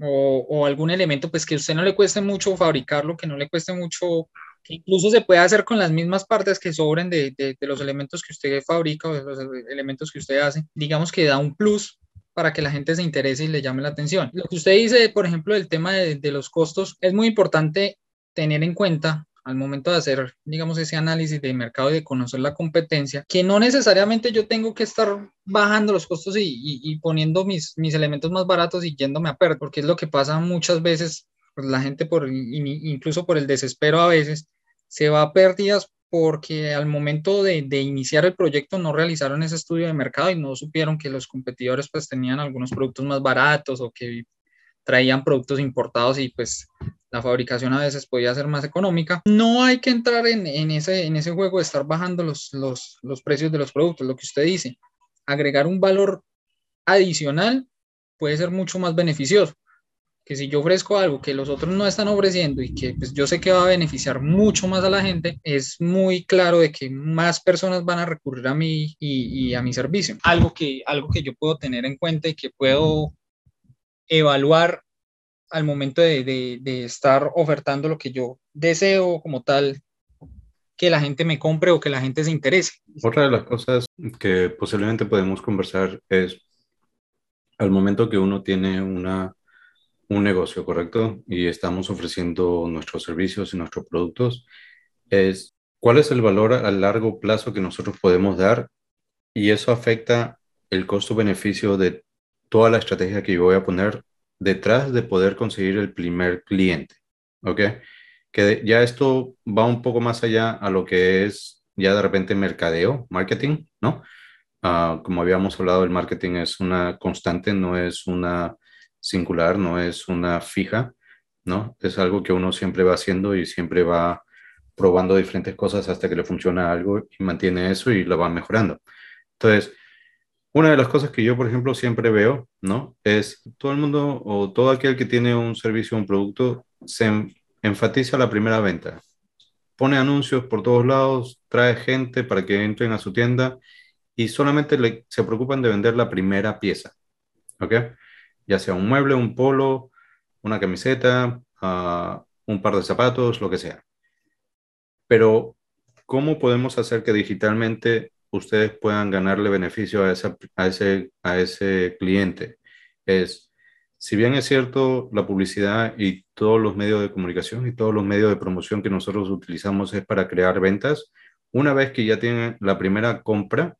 o, algún elemento pues que a usted no le cueste mucho fabricarlo, que no le cueste mucho incluso se puede hacer con las mismas partes que sobren de, de, los elementos que usted fabrica o de los elementos que usted hace. Digamos que da un plus para que la gente se interese y le llame la atención. Lo que usted dice, por ejemplo, del tema de los costos, es muy importante tener en cuenta al momento de hacer, digamos, ese análisis de mercado y de conocer la competencia, que no necesariamente yo tengo que estar bajando los costos y, y, poniendo mis, mis elementos más baratos y yéndome a perder, porque es lo que pasa muchas veces, pues la gente por, incluso por el desespero a veces, se va a pérdidas porque al momento de, de, iniciar el proyecto no realizaron ese estudio de mercado y no supieron que los competidores pues tenían algunos productos más baratos o que traían productos importados y pues la fabricación a veces podía ser más económica. No hay que entrar en, en ese, en ese juego de estar bajando los, los, los precios de los productos, lo que usted dice. Agregar un valor adicional puede ser mucho más beneficioso que si yo ofrezco algo que los otros no están ofreciendo y que pues, yo sé que va a beneficiar mucho más a la gente, es muy claro de que más personas van a recurrir a mí y, y a mi servicio. Algo que, algo que yo puedo tener en cuenta y que puedo evaluar al momento de, estar ofertando lo que yo deseo como tal que la gente me compre o que la gente se interese. Otra de las cosas que posiblemente podemos conversar es al momento que uno tiene una un negocio, ¿correcto? Y estamos ofreciendo nuestros servicios y nuestros productos, es cuál es el valor a largo plazo que nosotros podemos dar y eso afecta el costo-beneficio de toda la estrategia que yo voy a poner detrás de poder conseguir el primer cliente, ¿ok? Que ya esto va un poco más allá a lo que es ya de repente mercadeo, marketing, ¿no? Uh, como habíamos hablado, el marketing es una constante, no es una singular, no es una fija, ¿no? Es algo que uno siempre va haciendo y siempre va probando diferentes cosas hasta que le funciona algo y mantiene eso y lo va mejorando. Entonces, Una de las cosas que yo, por ejemplo, siempre veo, ¿no? Es todo el mundo o todo aquel que tiene un servicio o un producto se enfatiza la primera venta. Pone anuncios por todos lados, trae gente para que entren a su tienda y solamente se preocupan de vender la primera pieza, ¿ok? Ya sea un mueble, un polo, una camiseta, uh, un par de zapatos, lo que sea. Pero, ¿cómo podemos hacer que digitalmente ustedes puedan ganarle beneficio a, a, ese, a ese cliente? Es, si bien es cierto, la publicidad y todos los medios de comunicación y todos los medios de promoción que nosotros utilizamos es para crear ventas, una vez que ya tienen la primera compra,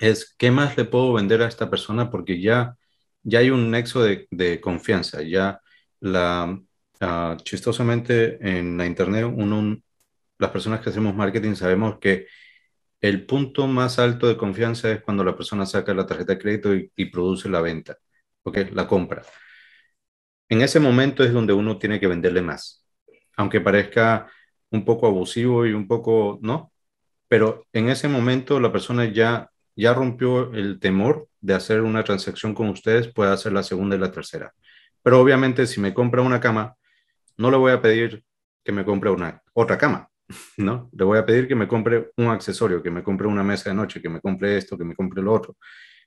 es qué más le puedo vender a esta persona porque ya, ya hay un nexo de, de confianza, ya la, uh, chistosamente en la internet, uno, las personas que hacemos marketing sabemos que el punto más alto de confianza es cuando la persona saca la tarjeta de crédito y, produce la venta, ¿ok? La compra. En ese momento es donde uno tiene que venderle más, aunque parezca un poco abusivo y un poco, ¿no? Pero en ese momento la persona ya, ya rompió el temor de hacer una transacción con ustedes, puede hacer la segunda y la tercera. Pero obviamente si me compra una cama, no le voy a pedir que me compre una otra cama, *laughs* ¿no? Le voy a pedir que me compre un accesorio, que me compre una mesa de noche, que me compre esto, que me compre lo otro.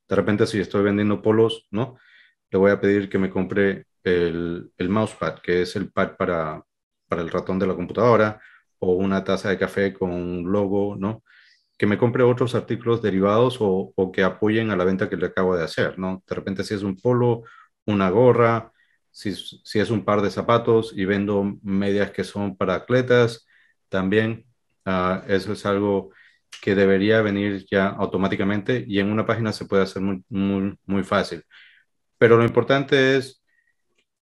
De repente si estoy vendiendo polos, ¿no? Le voy a pedir que me compre el, el mousepad, que es el pad para, para el ratón de la computadora, o una taza de café con un logo, ¿no? Que me compre otros artículos derivados o, o que apoyen a la venta que le acabo de hacer, ¿no? De repente si es un polo, una gorra, si, si, es un par de zapatos y vendo medias que son para atletas, también uh, eso es algo que debería venir ya automáticamente y en una página se puede hacer muy, muy, fácil. Pero lo importante es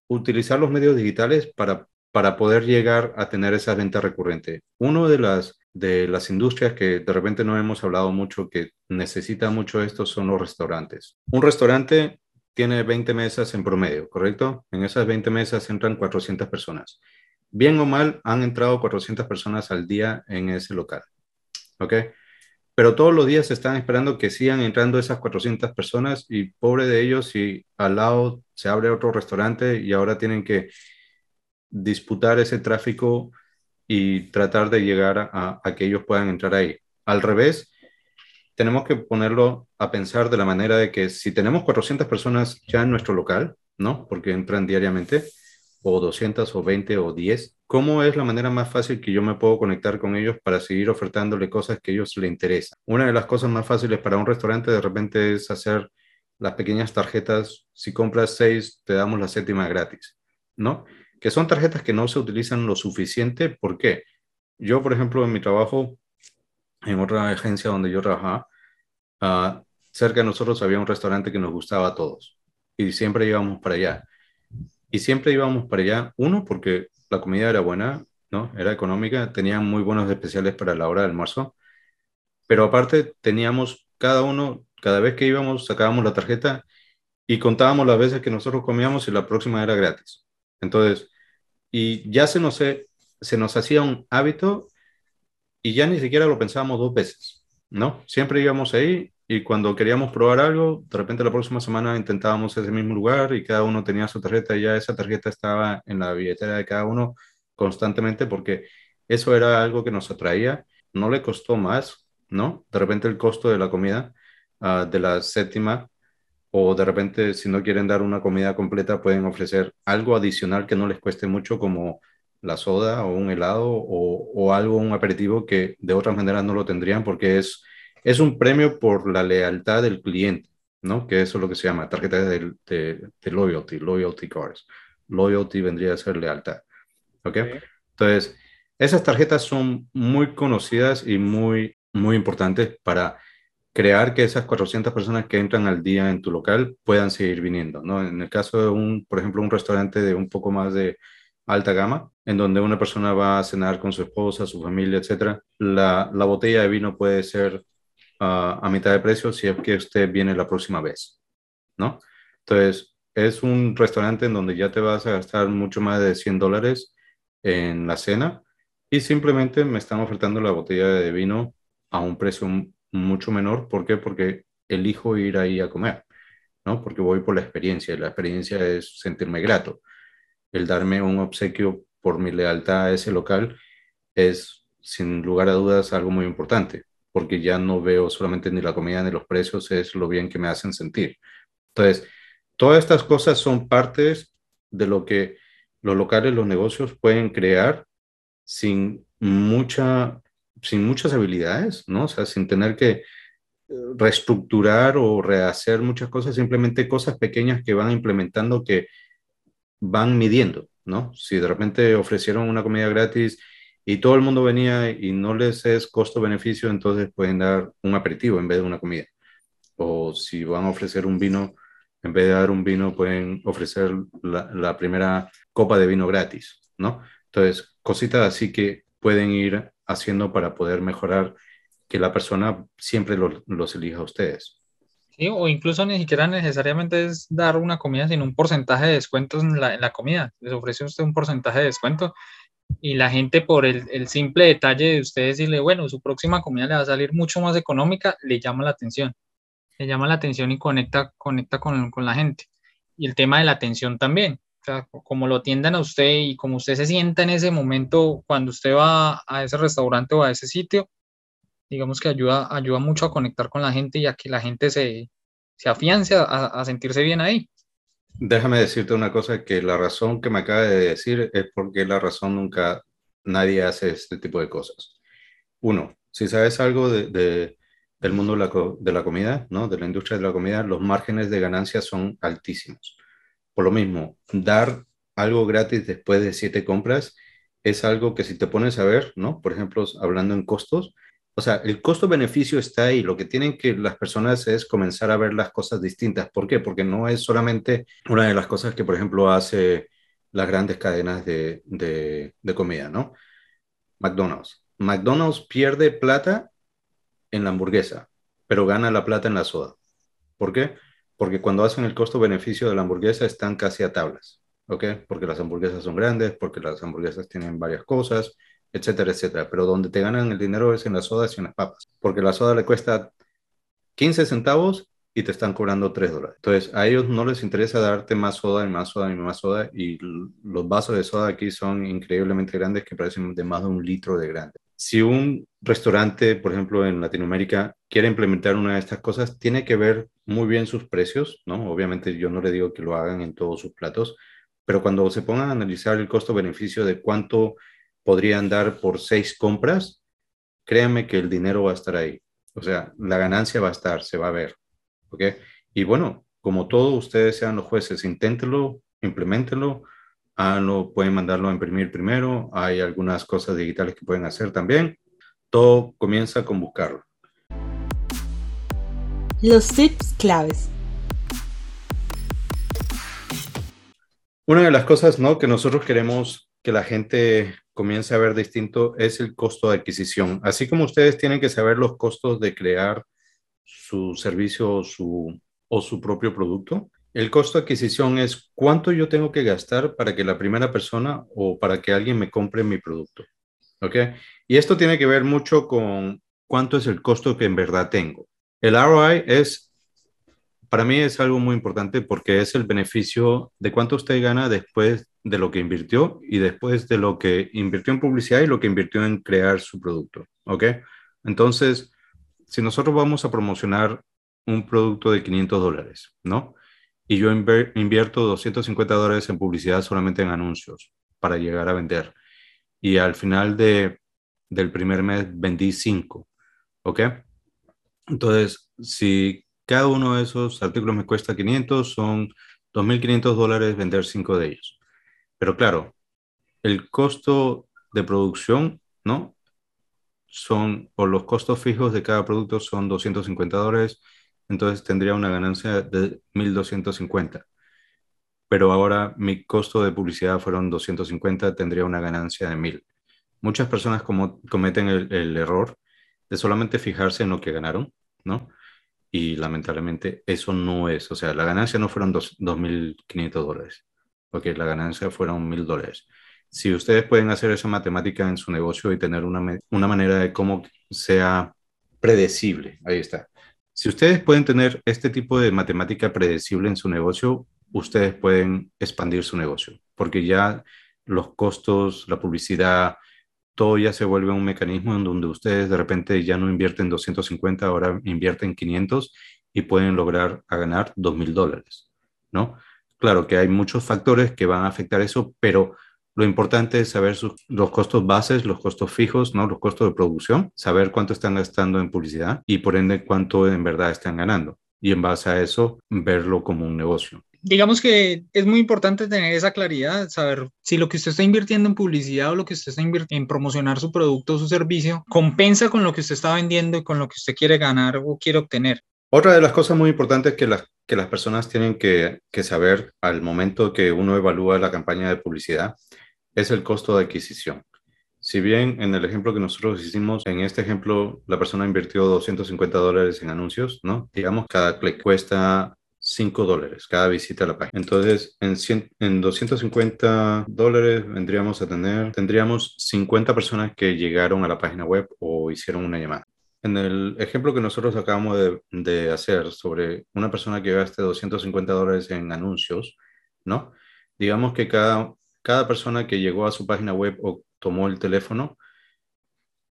utilizar los medios digitales para, para poder llegar a tener esa venta recurrente. Uno de las, de las industrias que de repente no hemos hablado mucho, que necesita mucho esto, son los restaurantes. Un restaurante tiene 20 mesas en promedio, ¿correcto? En esas 20 mesas entran 400 personas. Bien o mal, han entrado 400 personas al día en ese local, ¿ok? Pero todos los días están esperando que sigan entrando esas 400 personas y pobre de ellos si al lado se abre otro restaurante y ahora tienen que disputar ese tráfico y tratar de llegar a, a que ellos puedan entrar ahí. Al revés, tenemos que ponerlo a pensar de la manera de que si tenemos 400 personas ya en nuestro local, ¿no? Porque entran diariamente, o 200 o 20 o 10, ¿cómo es la manera más fácil que yo me puedo conectar con ellos para seguir ofertándole cosas que a ellos les interesan? Una de las cosas más fáciles para un restaurante de repente es hacer las pequeñas tarjetas. Si compras seis, te damos la séptima gratis, ¿no? Que son tarjetas que no se utilizan lo suficiente. ¿Por qué? Yo, por ejemplo, en mi trabajo, en otra agencia donde yo trabajaba, uh, cerca de nosotros había un restaurante que nos gustaba a todos y siempre íbamos para allá. Y siempre íbamos para allá, uno, porque la comida era buena, ¿no? Era económica, tenían muy buenos especiales para la hora del almuerzo, pero aparte teníamos cada uno, cada vez que íbamos, sacábamos la tarjeta y contábamos las veces que nosotros comíamos y la próxima era gratis. Entonces, y ya se nos, se nos hacía un hábito y ya ni siquiera lo pensábamos dos veces. ¿no? Siempre íbamos ahí y cuando queríamos probar algo, de repente la próxima semana intentábamos ese mismo lugar y cada uno tenía su tarjeta y ya esa tarjeta estaba en la billetera de cada uno constantemente porque eso era algo que nos atraía, no le costó más, ¿no? De repente el costo de la comida uh, de la séptima o de repente si no quieren dar una comida completa pueden ofrecer algo adicional que no les cueste mucho como la soda o un helado o, o, algo, un aperitivo que de otras maneras no lo tendrían porque es, es un premio por la lealtad del cliente, ¿no? Que eso es lo que se llama tarjeta de, de, de loyalty, loyalty cards. Loyalty vendría a ser lealtad, ¿ok? okay. Entonces, esas tarjetas son muy conocidas y muy, muy importantes para crear que esas 400 personas que entran al día en tu local puedan seguir viniendo, ¿no? En el caso de un, por ejemplo, un restaurante de un poco más de alta gama, en donde una persona va a cenar con su esposa, su familia, etc., la, la botella de vino puede ser a mitad de precio si es que usted viene la próxima vez, ¿no? Entonces, es un restaurante en donde ya te vas a gastar mucho más de 100 dólares en la cena y simplemente me están ofertando la botella de vino a un precio mucho menor. ¿Por qué? Porque elijo ir ahí a comer, ¿no? Porque voy por la experiencia, la experiencia es sentirme grato. El darme un obsequio por mi lealtad a ese local es, sin lugar a dudas, algo muy importante, porque ya no veo solamente ni la comida ni los precios, es lo bien que me hacen sentir. Entonces, todas estas cosas son partes de lo que los locales, los negocios pueden crear sin mucha, sin muchas habilidades, ¿no? O sea, sin tener que eh, reestructurar o rehacer muchas cosas, simplemente cosas pequeñas que van implementando que van midiendo, ¿no? Si de repente ofrecieron una comida gratis y todo el mundo venía y no les es costo-beneficio, entonces pueden dar un aperitivo en vez de una comida. O si van a ofrecer un vino, en vez de dar un vino, pueden ofrecer la, primera copa de vino gratis, ¿no? Entonces, cositas así que pueden ir haciendo para poder mejorar que la persona siempre los, elija a ustedes. O incluso ni siquiera necesariamente es dar una comida, sino un porcentaje de descuentos en la, en la comida. Les ofrece usted un porcentaje de descuento y la gente por el, el, simple detalle de usted decirle, bueno, su próxima comida le va a salir mucho más económica, le llama la atención. Le llama la atención y conecta, conecta con, con la gente. Y el tema de la atención también como lo atiendan a usted y como usted se sienta en ese momento cuando usted va a ese restaurante o a ese sitio, digamos que ayuda, ayuda mucho a conectar con la gente y a que la gente se, se afiance a, a sentirse bien ahí. Déjame decirte una cosa, que la razón que me acaba de decir es porque la razón nunca nadie hace este tipo de cosas. Uno, si sabes algo de, de, del mundo de la, de la, comida, ¿no? de la industria de la comida, los márgenes de ganancia son altísimos. Por lo mismo, dar algo gratis después de siete compras es algo que si te pones a ver, ¿no? Por ejemplo, hablando en costos, o sea, el costo-beneficio está ahí. Lo que tienen que las personas es comenzar a ver las cosas distintas. ¿Por qué? Porque no es solamente una de las cosas que, por ejemplo, hace las grandes cadenas de, de, de comida, ¿no? McDonald's. McDonald's pierde plata en la hamburguesa, pero gana la plata en la soda. ¿Por qué? porque cuando hacen el costo-beneficio de la hamburguesa están casi a tablas, ¿ok? Porque las hamburguesas son grandes, porque las hamburguesas tienen varias cosas, etcétera, etcétera. Pero donde te ganan el dinero es en las sodas y en las papas, porque la soda le cuesta 15 centavos y te están cobrando 3 dólares. Entonces, a ellos no les interesa darte más soda y más soda y más soda, y los vasos de soda aquí son increíblemente grandes que parecen de más de un litro de grande si un restaurante, por ejemplo, en Latinoamérica, quiere implementar una de estas cosas, tiene que ver muy bien sus precios, ¿no? Obviamente yo no le digo que lo hagan en todos sus platos, pero cuando se pongan a analizar el costo-beneficio de cuánto podrían dar por seis compras, créanme que el dinero va a estar ahí. O sea, la ganancia va a estar, se va a ver. ¿Ok? Y bueno, como todos ustedes sean los jueces, inténtenlo, implementenlo Ah, no pueden mandarlo a imprimir primero. Hay algunas cosas digitales que pueden hacer también. Todo comienza con buscarlo. Los tips claves. Una de las cosas ¿no? que nosotros queremos que la gente comience a ver distinto es el costo de adquisición. Así como ustedes tienen que saber los costos de crear su servicio o su, o su propio producto, el costo de adquisición es cuánto yo tengo que gastar para que la primera persona o para que alguien me compre mi producto. ¿Ok? Y esto tiene que ver mucho con cuánto es el costo que en verdad tengo. El ROI es, para mí es algo muy importante porque es el beneficio de cuánto usted gana después de lo que invirtió y después de lo que invirtió en publicidad y lo que invirtió en crear su producto. ¿Ok? Entonces, si nosotros vamos a promocionar un producto de 500 dólares, ¿no? y yo invierto 250 dólares en publicidad solamente en anuncios para llegar a vender. Y al final de, del primer mes vendí 5. ¿Ok? Entonces, si cada uno de esos artículos me cuesta 500, son 2.500 dólares vender 5 de ellos. Pero claro, el costo de producción, ¿no? Son, o los costos fijos de cada producto son 250 dólares entonces tendría una ganancia de 1.250. Pero ahora mi costo de publicidad fueron 250, tendría una ganancia de 1.000. Muchas personas como, cometen el, error de solamente fijarse en lo que ganaron, ¿no? Y lamentablemente eso no es, o sea, la ganancia no fueron 2.500 dólares, porque la ganancia fueron 1.000 dólares. Si ustedes pueden hacer esa matemática en su negocio y tener una, una manera de cómo sea predecible, ahí está Si ustedes pueden tener este tipo de matemática predecible en su negocio, ustedes pueden expandir su negocio, porque ya los costos, la publicidad, todo ya se vuelve un mecanismo en donde ustedes de repente ya no invierten 250, ahora invierten 500 y pueden lograr a ganar 2.000 dólares, ¿no? Claro que hay muchos factores que van a afectar eso, pero lo importante es saber los costos bases, los costos fijos, ¿no? los costos de producción, saber cuánto están gastando en publicidad y por ende cuánto en verdad están ganando. Y en base a eso, verlo como un negocio digamos que es muy importante tener esa claridad, saber si lo que usted está invirtiendo en publicidad o lo que usted está invirtiendo en promocionar su producto o su servicio compensa con lo que usted está vendiendo y con lo que usted quiere ganar o quiere obtener. Otra de las cosas muy importantes que las, que las personas tienen que, que saber al momento que uno evalúa la campaña de publicidad es el costo de adquisición. Si bien en el ejemplo que nosotros hicimos, en este ejemplo la persona invirtió 250 dólares en anuncios, ¿no? Digamos, cada clic cuesta 5 dólares cada visita a la página. Entonces, en, en 250 dólares vendríamos a tener, tendríamos 50 personas que llegaron a la página web o hicieron una llamada. En el ejemplo que nosotros acabamos de, de hacer sobre una persona que gaste 250 dólares en anuncios, ¿no? Digamos que cada, cada persona que llegó a su página web o tomó el teléfono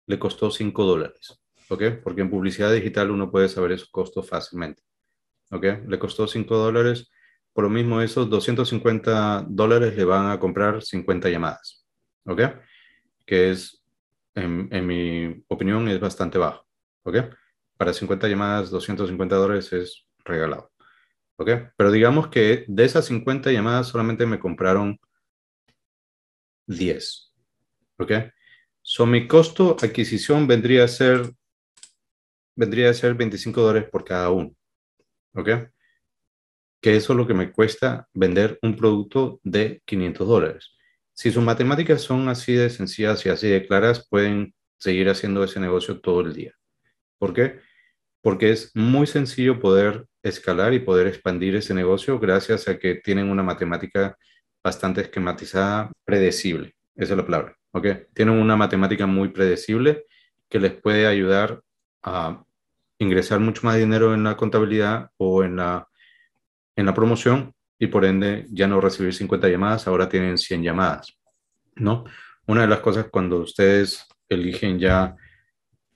le costó 5 dólares, ¿ok? Porque en publicidad digital uno puede saber esos costos fácilmente. ¿ok? Le costó 5 dólares. Por lo mismo, esos 250 dólares le van a comprar 50 llamadas, ¿ok? Que es, en, en mi opinión, es bastante bajo, ¿ok? Para 50 llamadas, 250 dólares es regalado, ¿ok? Pero digamos que de esas 50 llamadas solamente me compraron 10, ¿ok? So, mi costo adquisición vendría a ser vendría a ser 25 dólares por cada uno. ¿ok? Que eso es lo que me cuesta vender un producto de 500 dólares. Si sus matemáticas son así de sencillas y así de claras, pueden seguir haciendo ese negocio todo el día. ¿Por qué? Porque es muy sencillo poder escalar y poder expandir ese negocio gracias a que tienen una matemática bastante esquematizada, predecible. Esa es la palabra. ¿ok? Tienen una matemática muy predecible que les puede ayudar a ingresar mucho más dinero en la contabilidad o en la, en la promoción y por ende ya no recibir 50 llamadas, ahora tienen 100 llamadas, ¿no? Una de las cosas cuando ustedes eligen ya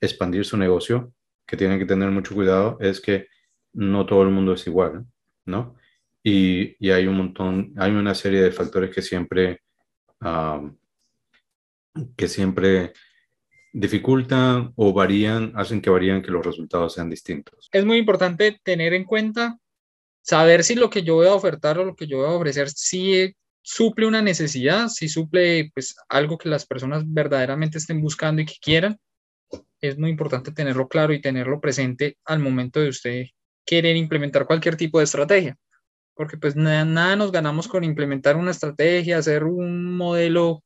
expandir su negocio, que tienen que tener mucho cuidado, es que no todo el mundo es igual, ¿no? Y, y hay un montón, hay una serie de factores que siempre, que siempre dificultan o varían, hacen que varían que los resultados sean distintos. Es muy importante tener en cuenta, saber si lo que yo voy a ofertar o lo que yo voy a ofrecer si suple una necesidad, si suple pues algo que las personas verdaderamente estén buscando y que quieran. Es muy importante tenerlo claro y tenerlo presente al momento de usted querer implementar cualquier tipo de estrategia. Porque pues nada, nada nos ganamos con implementar una estrategia, hacer un modelo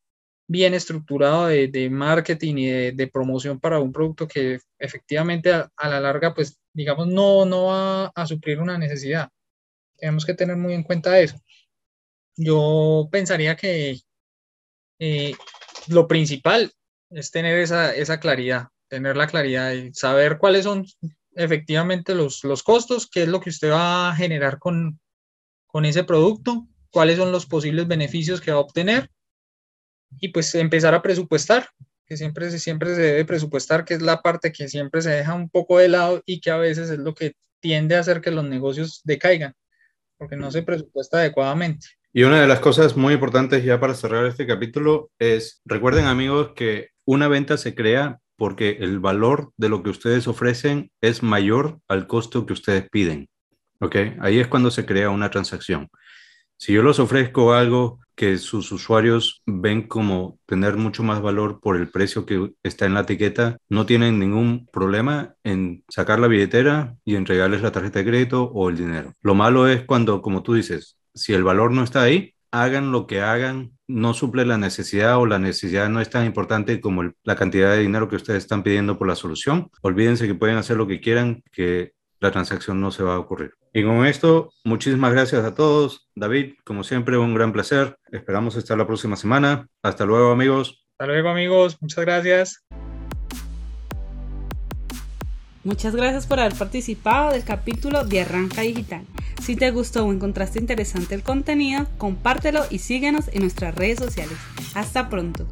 bien estructurado de, marketing y de, promoción para un producto que efectivamente a, la larga, pues digamos, no, no va a suplir una necesidad. Tenemos que tener muy en cuenta eso. Yo pensaría que eh, lo principal es tener esa, esa claridad, tener la claridad y saber cuáles son efectivamente los, los costos, qué es lo que usted va a generar con, con ese producto, cuáles son los posibles beneficios que va a obtener y pues empezar a presupuestar, que siempre, siempre se debe presupuestar, que es la parte que siempre se deja un poco de lado y que a veces es lo que tiende a hacer que los negocios decaigan, porque no se presupuesta adecuadamente. Y una de las cosas muy importantes ya para cerrar este capítulo es, recuerden amigos que una venta se crea porque el valor de lo que ustedes ofrecen es mayor al costo que ustedes piden. ¿Ok? Ahí es cuando se crea una transacción. Si yo les ofrezco algo que sus usuarios ven como tener mucho más valor por el precio que está en la etiqueta, no tienen ningún problema en sacar la billetera y entregarles la tarjeta de crédito o el dinero. Lo malo es cuando, como tú dices, si el valor no está ahí, hagan lo que hagan, no suple la necesidad o la necesidad no es tan importante como la cantidad de dinero que ustedes están pidiendo por la solución. Olvídense que pueden hacer lo que quieran, que la transacción no se va a ocurrir. Y con esto, muchísimas gracias a todos. David, como siempre, un gran placer. Esperamos estar la próxima semana. Hasta luego, amigos. Hasta luego, amigos. Muchas gracias. Muchas gracias por haber participado del capítulo de Arranca Digital. Si te gustó o encontraste interesante el contenido, compártelo y síguenos en nuestras redes sociales. Hasta pronto.